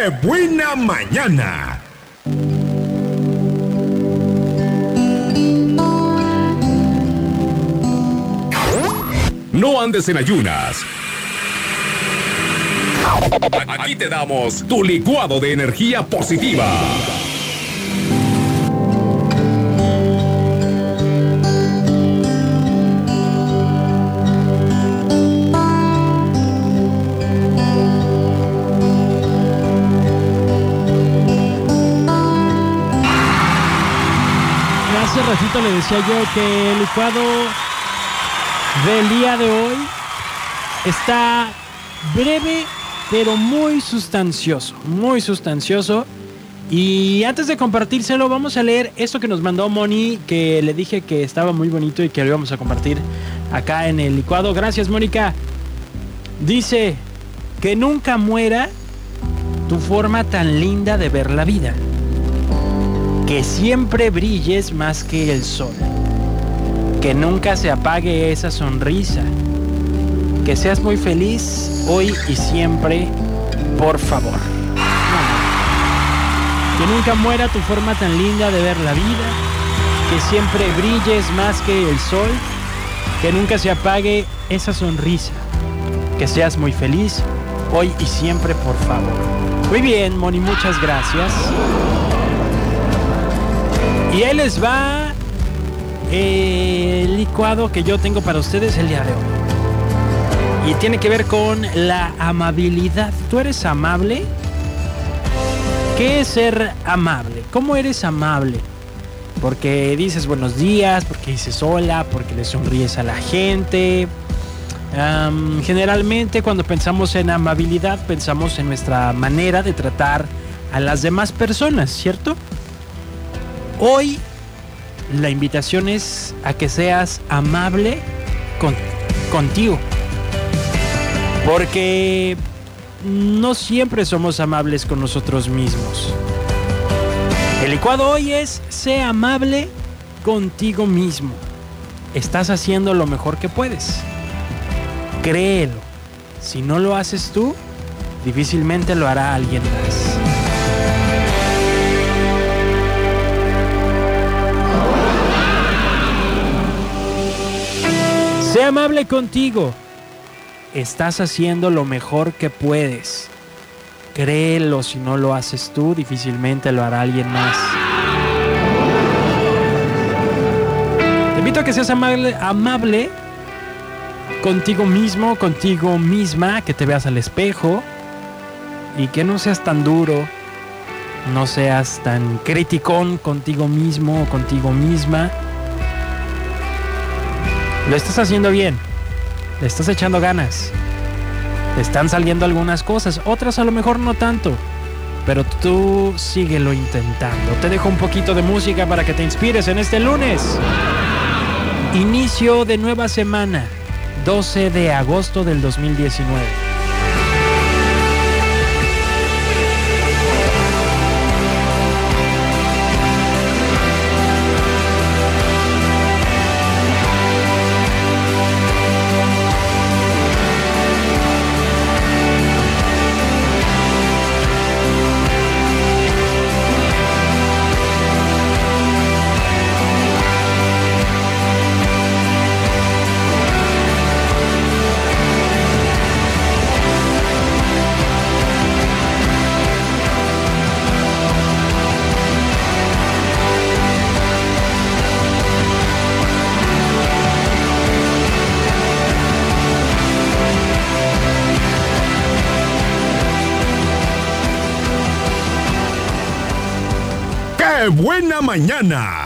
¡Qué buena mañana! No andes en ayunas. Aquí te damos tu licuado de energía positiva. Hace ratito le decía yo que el licuado del día de hoy está breve pero muy sustancioso, muy sustancioso. Y antes de compartírselo, vamos a leer esto que nos mandó Moni, que le dije que estaba muy bonito y que lo íbamos a compartir acá en el licuado. Gracias, Mónica. Dice, que nunca muera tu forma tan linda de ver la vida. Que siempre brilles más que el sol. Que nunca se apague esa sonrisa. Que seas muy feliz hoy y siempre, por favor. Que nunca muera tu forma tan linda de ver la vida. Que siempre brilles más que el sol. Que nunca se apague esa sonrisa. Que seas muy feliz hoy y siempre, por favor. Muy bien, Moni, muchas gracias. Y ahí les va el licuado que yo tengo para ustedes el día de hoy. Y tiene que ver con la amabilidad. ¿Tú eres amable? ¿Qué es ser amable? ¿Cómo eres amable? Porque dices buenos días, porque dices hola, porque le sonríes a la gente. Generalmente cuando pensamos en amabilidad pensamos en nuestra manera de tratar a las demás personas, ¿cierto? Hoy la invitación es a que seas amable con, contigo. Porque no siempre somos amables con nosotros mismos. El licuado hoy es sé amable contigo mismo. Estás haciendo lo mejor que puedes. Créelo. Si no lo haces tú, difícilmente lo hará alguien más. Amable contigo. Estás haciendo lo mejor que puedes. Créelo, si no lo haces tú, difícilmente lo hará alguien más. Te invito a que seas amable, amable contigo mismo, contigo misma, que te veas al espejo y que no seas tan duro, no seas tan criticón contigo mismo o contigo misma. Lo estás haciendo bien, le estás echando ganas, te están saliendo algunas cosas, otras a lo mejor no tanto, pero tú síguelo intentando. Te dejo un poquito de música para que te inspires en este lunes. Inicio de nueva semana. 12 de agosto del 2019. ¡Qué buena mañana!